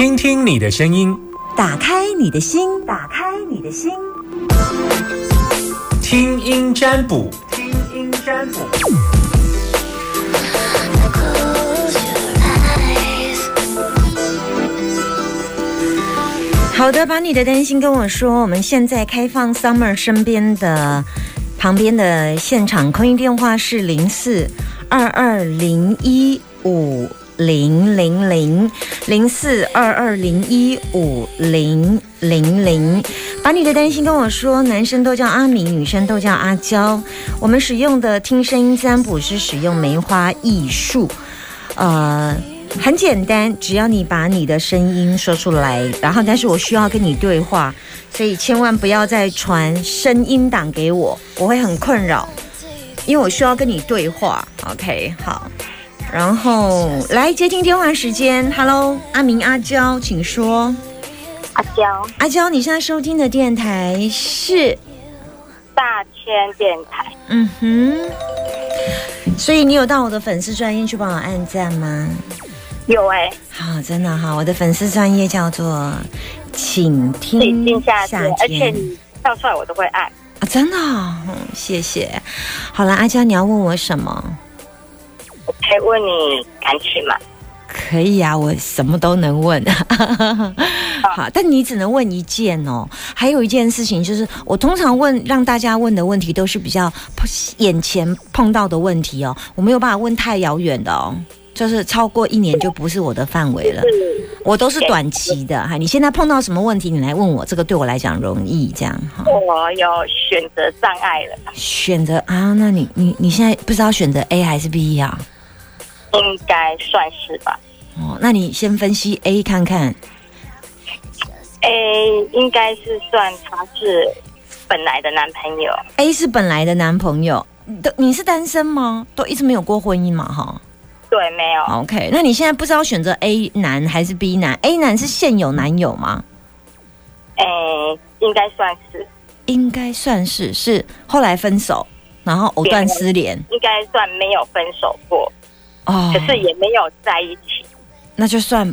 听听你的声音，打开你的心，打开你的心，听音占卜，听音占卜。好的，把你的担心跟我说。我们现在开放 Summer 身边的旁边的现场。空音电话是零四二二零一五零零零零四二二零一五零零零。把你的担心跟我说。男生都叫阿明，女生都叫阿娇。我们使用的听声音占卜是使用梅花艺术，呃。很简单，只要你把你的声音说出来，然后但是我需要跟你对话，所以千万不要再传声音档给我，我会很困扰，因为我需要跟你对话。OK，好，然后来接听电话时间，Hello，阿明阿娇，请说。阿娇，阿娇，你现在收听的电台是大千电台。嗯哼，所以你有到我的粉丝专业去帮我按赞吗？有哎，好，真的哈，我的粉丝专业叫做“请听夏天”，而且你跳出来我都会按啊，真的，嗯，谢谢。好了，阿娇，你要问我什么？我可以问你感情吗？可以啊，我什么都能问。好，但你只能问一件哦。还有一件事情就是，我通常问让大家问的问题都是比较眼前碰到的问题哦，我没有办法问太遥远的哦。就是超过一年就不是我的范围了，我都是短期的哈。你现在碰到什么问题，你来问我，这个对我来讲容易这样哈。我有选择障碍了，选择啊？那你你你现在不知道选择 A 还是 B 呀？应该算是吧。哦，那你先分析 A 看看。A 应该是算他是本来的男朋友。A 是本来的男朋友，都你是单身吗？都一直没有过婚姻嘛？哈。对，没有。OK，那你现在不知道选择 A 男还是 B 男？A 男是现有男友吗？哎，应该算是。应该算是，是后来分手，然后藕断丝连。应该算没有分手过，哦，可是也没有在一起。那就算。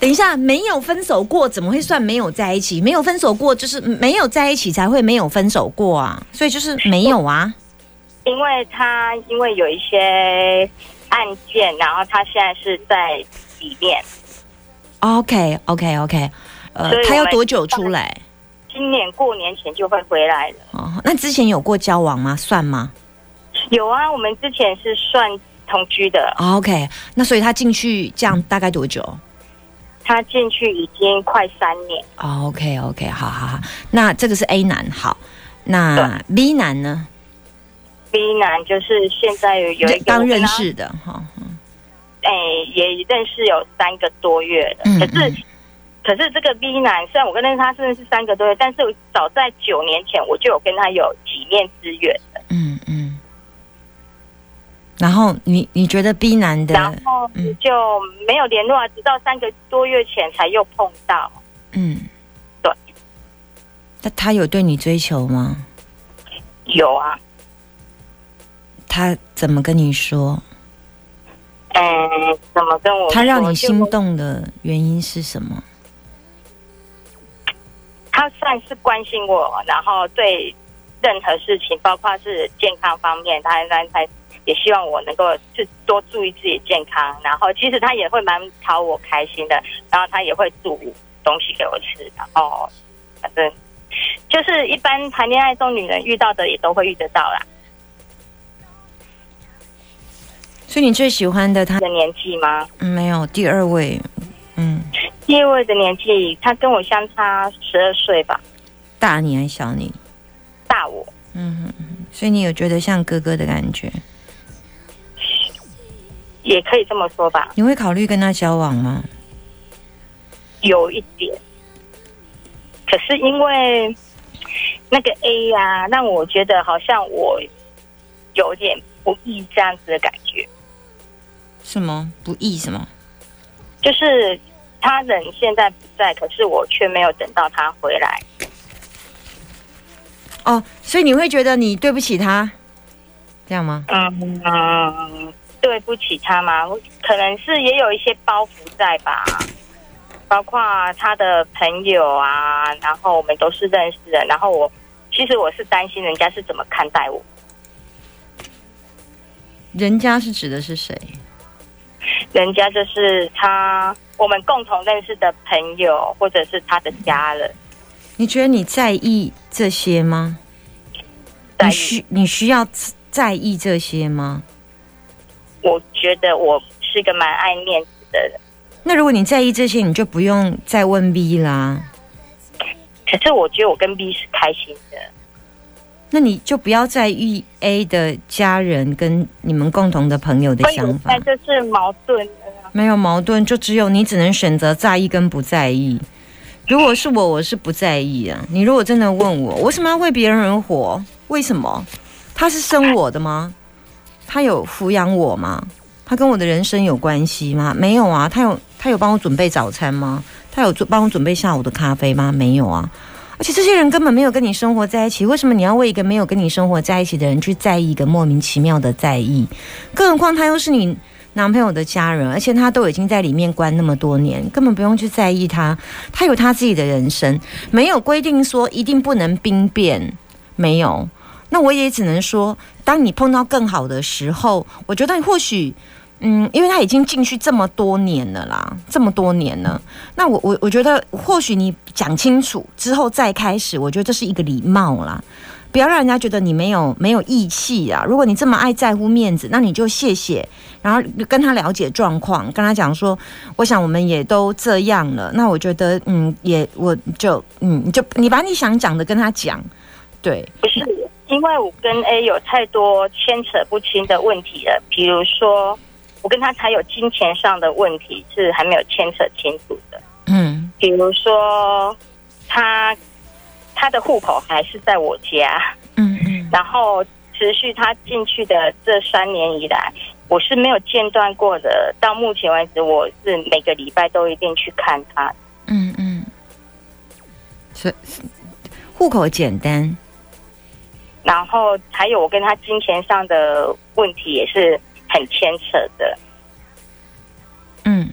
等一下，没有分手过，怎么会算没有在一起？没有分手过，就是没有在一起才会没有分手过啊，所以就是没有啊。因为他因为有一些案件，然后他现在是在里面。OK OK OK，呃，他要多久出来？今年过年前就会回来了。哦，那之前有过交往吗？算吗？有啊，我们之前是算同居的。OK，那所以他进去这样大概多久？他进去已经快三年。OK OK，好好好，那这个是 A 男，好，那 B 男呢？B 男就是现在有有一个刚认识的哈，哎，也认识有三个多月了。可是，可是这个 B 男虽然我跟认识他真的是三个多月，但是早在九年前我就有跟他有几面之缘的。嗯嗯。然后你你觉得 B 男的，然后就没有联络啊，直到三个多月前才又碰到。嗯，对。那他有对你追求吗？有啊。他怎么跟你说？嗯，怎么跟我？他让你心动的原因是什么？他算是关心我，然后对任何事情，包括是健康方面，他他他也希望我能够是多注意自己健康。然后其实他也会蛮讨我开心的，然后他也会煮东西给我吃。然后反正就是一般谈恋爱中女人遇到的也都会遇得到啦。所以你最喜欢的他的年纪吗？嗯，没有第二位，嗯，第二位的年纪，他跟我相差十二岁吧，大你还小你？大我，嗯，所以你有觉得像哥哥的感觉？也可以这么说吧。你会考虑跟他交往吗？有一点，可是因为那个 A 呀，让我觉得好像我有点不易这样子的感觉。什么不易？什么？就是他人现在不在，可是我却没有等到他回来。哦，所以你会觉得你对不起他，这样吗？嗯嗯，对。不起他吗？我可能是也有一些包袱在吧，包括他的朋友啊，然后我们都是认识的，然后我其实我是担心人家是怎么看待我，人家是指的是谁？人家就是他我们共同认识的朋友或者是他的家人，你觉得你在意这些吗？你需你需要在意这些吗？我觉得我是一个蛮爱面子的人，那如果你在意这些，你就不用再问 B 啦。可是我觉得我跟 B 是开心的。那你就不要在意 A 的家人跟你们共同的朋友的想法那，就是矛盾。没有矛盾，就只有你只能选择在意跟不在意。如果是我，我是不在意啊。你如果真的问我，为什么要为别人而活？为什么？他是生我的吗？他有抚养我吗？他跟我的人生有关系吗？没有啊。他有他有帮我准备早餐吗？他有做帮我准备下午的咖啡吗？没有啊。而且这些人根本没有跟你生活在一起，为什么你要为一个没有跟你生活在一起的人去在意一个莫名其妙的在意？更何况他又是你男朋友的家人，而且他都已经在里面关那么多年，根本不用去在意他，他有他自己的人生，没有规定说一定不能兵变，没有。那我也只能说，当你碰到更好的时候，我觉得或许。嗯，因为他已经进去这么多年了啦，这么多年了。那我我我觉得，或许你讲清楚之后再开始，我觉得这是一个礼貌啦，不要让人家觉得你没有没有义气啊。如果你这么爱在乎面子，那你就谢谢，然后跟他了解状况，跟他讲说，我想我们也都这样了。那我觉得，嗯，也我就嗯，就你把你想讲的跟他讲，对，不是，因为我跟 A 有太多牵扯不清的问题了。比如说，我跟他才有金钱上的问题是还没有牵扯清楚的。嗯比如说，他他的户口还是在我家，嗯嗯然后持续他进去的这三年以来，我是没有间断过的。到目前为止，我是每个礼拜都一定去看他。嗯嗯，所以户口简单，然后还有我跟他金钱上的问题也是很牵扯的。嗯。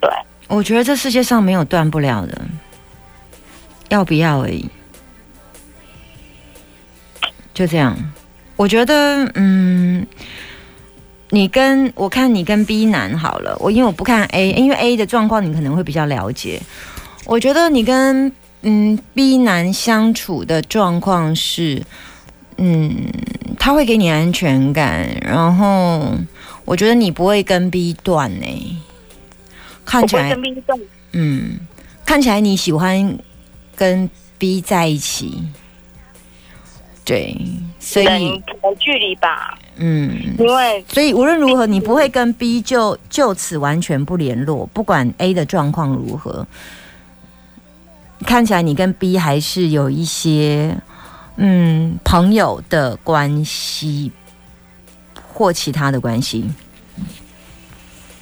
对，我觉得这世界上没有断不了的，要不要而已，就这样。我觉得，嗯，你跟我看你跟 B 男好了，我因为我不看 A，因为 A 的状况你可能会比较了解。我觉得你跟嗯 B 男相处的状况是，嗯，他会给你安全感，然后我觉得你不会跟 B 断呢、看起来嗯，看起来你喜欢跟 B 在一起，对，所以距离吧，嗯，因为所以无论如何，你不会跟 B 就就此完全不联络，不管 A 的状况如何，看起来你跟 B 还是有一些嗯朋友的关系或其他的关系，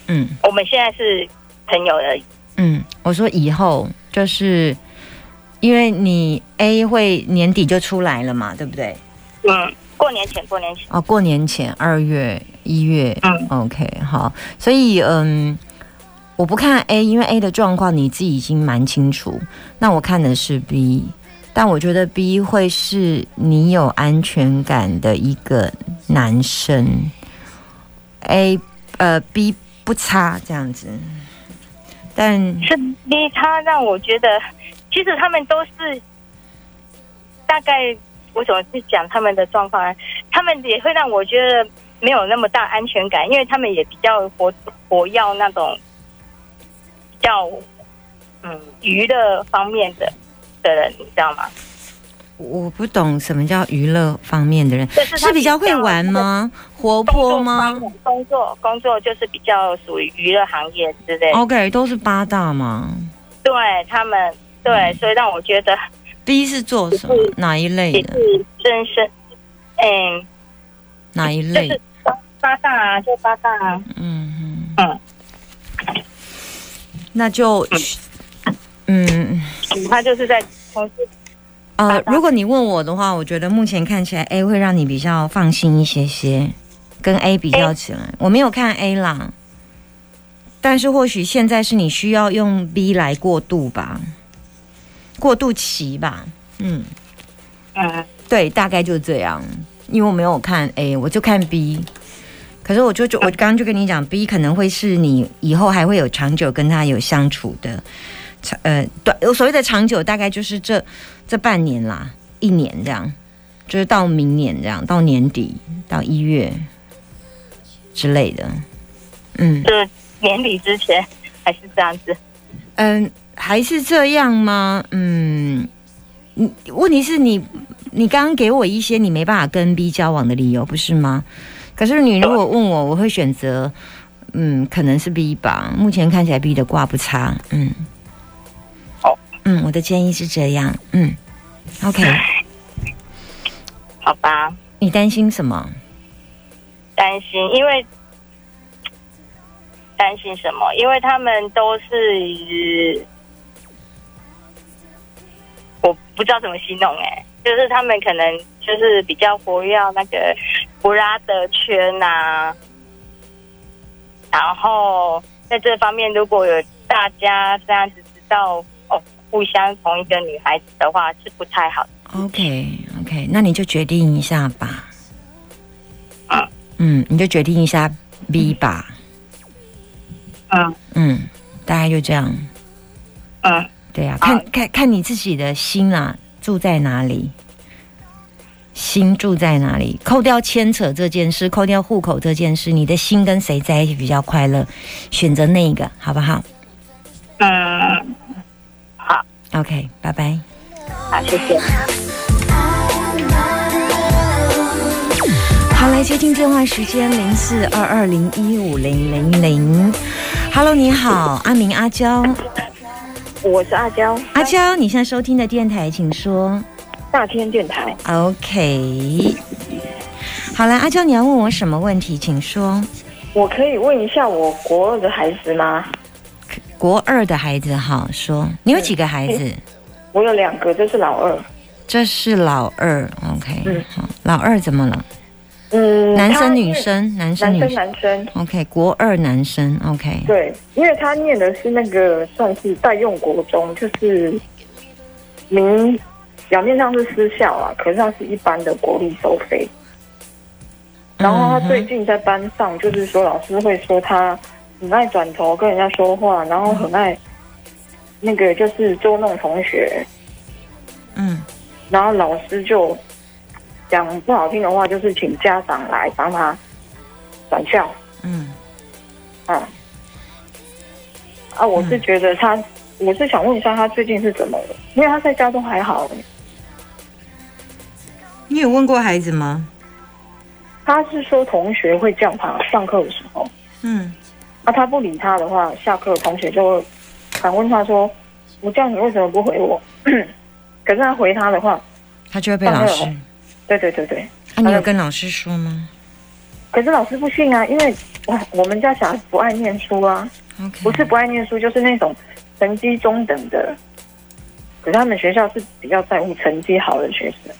嗯。我们现在是朋友而已。嗯，我说以后就是因为你 A 会年底就出来了嘛，对不对？嗯，过年前，过年前，哦，过年前二月、一月，嗯，OK，好，所以嗯，我不看 A，因为 A 的状况你自己已经蛮清楚，那我看的是 B，但我觉得 B 会是你有安全感的一个男生，A 呃 B 不差这样子，但是 B 他让我觉得，其实他们都是大概我怎么去讲他们的状况呢？他们也会让我觉得没有那么大安全感，因为他们也比较活活要那种较嗯娱乐方面的的人，你知道吗？我不懂什么叫娱乐方面的人，就是他是比较会玩吗？活泼吗工作工作就是比较属于娱乐行业之类的。？OK，都是八大吗对他们，对，所以让我觉得？B 是做什么？哪一类的？是真是，嗯，哪一类？就是八八大啊，就八大啊，嗯嗯，嗯，那就嗯。他就是在从事呃如果你问我的话，我觉得目前看起来 A 会让你比较放心一些些。跟 A 比较起来，我没有看 A 啦，但是或许现在是你需要用 B 来过渡吧，过渡期吧，嗯，嗯，对，大概就是这样。因为我没有看 A，我就看 B。可是我就就我刚刚就跟你讲，B 可能会是你以后还会有长久跟他有相处的，长呃短所谓的长久大概就是这这半年啦，一年这样，就是到明年这样，到年底到一月之类的，嗯就是年底之前还是这样子。嗯，还是这样吗？嗯，你问题是你你刚刚给我一些你没办法跟 B 交往的理由，不是吗？可是你如果问我，我会选择，嗯，可能是 B 吧。目前看起来 B 的卦不差，嗯。好。嗯，我的建议是这样，嗯。OK，好吧，你担心什么？担心，因为担心什么？因为他们都是，我不知道怎么形容哎、就是他们可能就是比较活跃那个布拉德圈呐、然后在这方面，如果有大家这样子知道哦，互相同一个女孩子的话，是不太好的。OK OK，那你就决定一下吧。嗯嗯，你就决定一下 B 吧。嗯嗯，大概就这样。嗯，对呀、好看看看你自己的心啊，住在哪里？心住在哪里？扣掉牵扯这件事，扣掉户口这件事，你的心跟谁在一起比较快乐？选择那一个，好不好嗯，好，？OK，拜拜。好，谢谢。好，来接听电话时间零四二二零一五零零零。Hello，你好，阿明阿娇，我是阿娇，阿娇，你现在收听的电台，请说。大天电台。OK，好了，阿娇，你要问我什么问题，请说。我可以问一下我国二的孩子吗？国二的孩子，好说，你有几个孩子？我有两个，这是老二。这是老二，OK，嗯好，老二怎么了？嗯，男生女？生？男生男生女生男生。？OK，国二男生，OK，对，因为他念的是那个算是代用国中，就是名表面上是私校啊，可是它是一般的国立收费。然后他最近在班上，就是说老师会说他很爱转头跟人家说话，然后很爱那个就是捉弄同学，嗯然后老师就讲不好听的话，就是请家长来帮他转校。嗯嗯，啊，我是觉得他，我是想问一下他最近是怎么了？因为他在家都还好，你有问过孩子吗？他是说同学会叫他上课的时候，嗯啊，他不理他的话，下课同学就会反问他说：“我叫你为什么不回我？” 可是他回他的话，他就会被老师。当对对对对，啊，你有跟老师说吗可是老师不信啊，因为我我们家小孩不爱念书啊不是不爱念书，就是那种成绩中等的。可是他们学校是比较在乎成绩好的学生，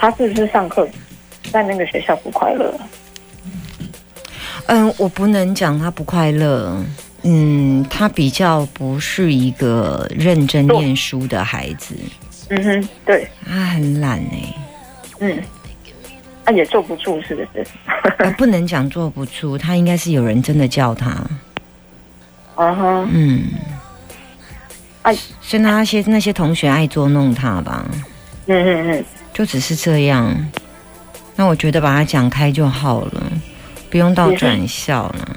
他是不是上课在那个学校不快乐？嗯，我不能讲他不快乐。嗯，他比较不是一个认真念书的孩子，嗯哼，对，他很懒哎、嗯，他、也坐不住，是不是？我 不能讲坐不住，他应该是有人真的叫他。啊哈，嗯，哎是那些那些同学爱捉弄他吧，嗯嗯嗯，就只是这样。那我觉得把它讲开就好了，不用到转校了。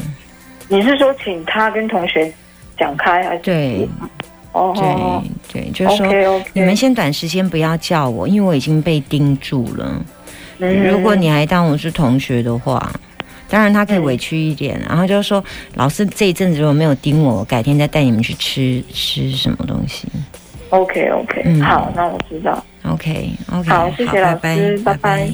你是说请他跟同学讲开，还是？对哦哦对对，就是说你们先短时间不要叫我，因为我已经被盯住了。嗯如果你还当我是同学的话，当然他可以委屈一点，然后就是说老师这一阵子如果没有盯我，我改天再带你们去吃吃什么东西。OK OK，、嗯好，那我知道。OK OK，好谢谢老拜师拜拜拜 breathe.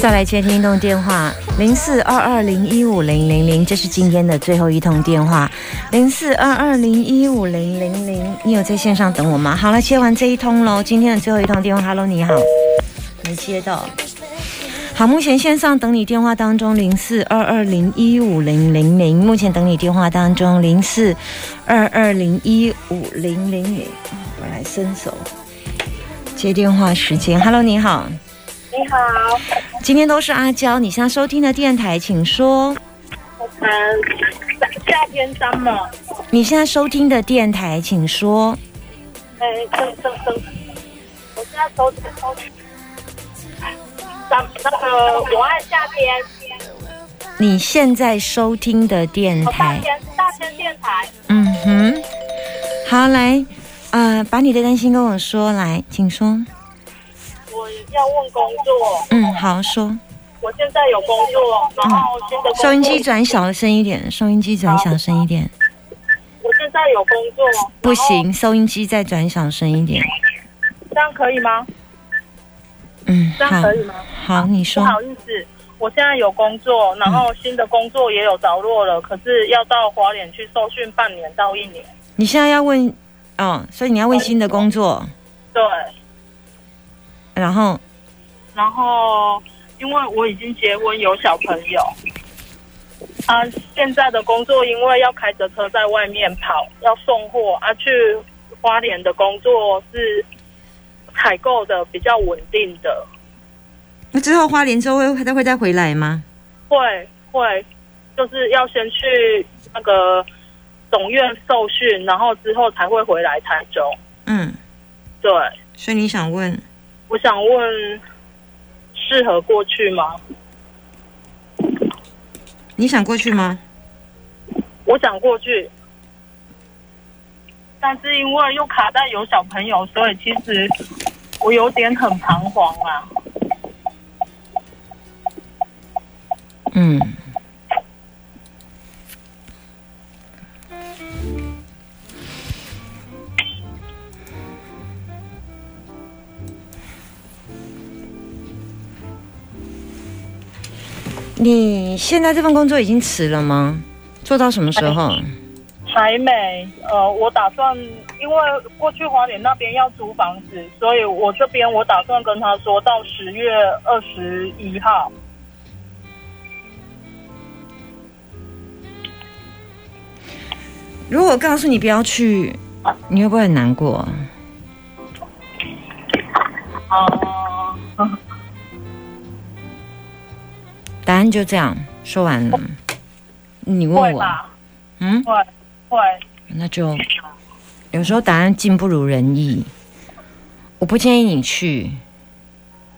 再来接听一通电话，零四二二零一五零零零，这是今天的最后一通电话，零四二二零一五零零零，你有在线上等我吗？好了，接完这一通喽，今天的最后一通电话，Hello，你好，没接到。好，目前线上等你电话当中，零四二二零一五零零零，目前等你电话当中，零四二二零一五零零零，我来伸手接电话时间，Hello，你好。你好，今天都是阿娇，你现在收听的电台，请说。嗯，夏天 summer，你现在收听的电台，请说。哎，收收收，我现在收听收听，咱那个我爱夏天，你现在收听的电大台，天大天电台，嗯哼，好，来，呃，把你的担心跟我说，来，请说。我要问工作，嗯，好，说。我现在有工作，然后新的收音机转小声一点，收音机转小声一点。我现在有工作，不行，收音机再转小声一点。这样可以吗？嗯，这样可以吗？好，你说不。好意思，我现在有工作，然后新的工作也有着落了，可是要到华联去受训半年到一年。你现在要问，哦，所以你要问新的工作，对，然后，然后因为我已经结婚有小朋友，啊，现在的工作因为要开着车在外面跑，要送货啊，去花莲的工作是采购的比较稳定的，那之后花莲之后会再会再回来吗？会会就是要先去那个总院受训，然后之后才会回来台中。嗯，对，所以你想问，我想问，适合过去吗？你想过去吗？我想过去，但是因为又卡在有小朋友，所以其实我有点很彷徨啊。嗯。你现在这份工作已经辞了吗？做到什么时候？还没，呃，我打算，因为过去花莲那边要租房子，所以我这边我打算跟他说到十月二十一号。如果告诉你不要去，你会不会很难过？哦、答案就这样说完了。你问我，嗯，会会，那就有时候答案竟不如人意。我不建议你去。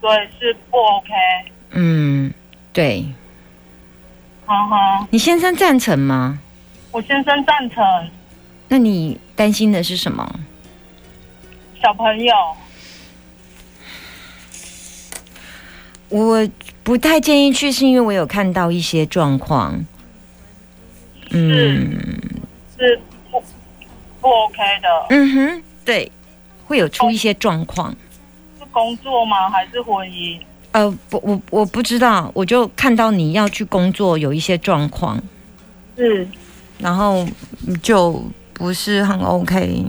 所以是不 OK。嗯，对。嗯哼，你先生赞成吗？我先生赞成，那你担心的是什么？小朋友。我不太建议去，是因为我有看到一些状况。嗯不 OK 的，嗯哼，对，会有出一些状况。是工作吗？还是婚姻？呃，不，我我不知道，我就看到你要去工作有一些状况，是然后就不是很 OK。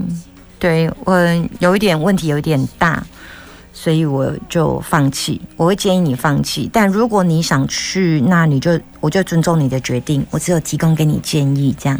对我有一点问题，有一点大，所以我就放弃。我会建议你放弃，但如果你想去，那你就我就尊重你的决定，我只有提供给你建议，这样。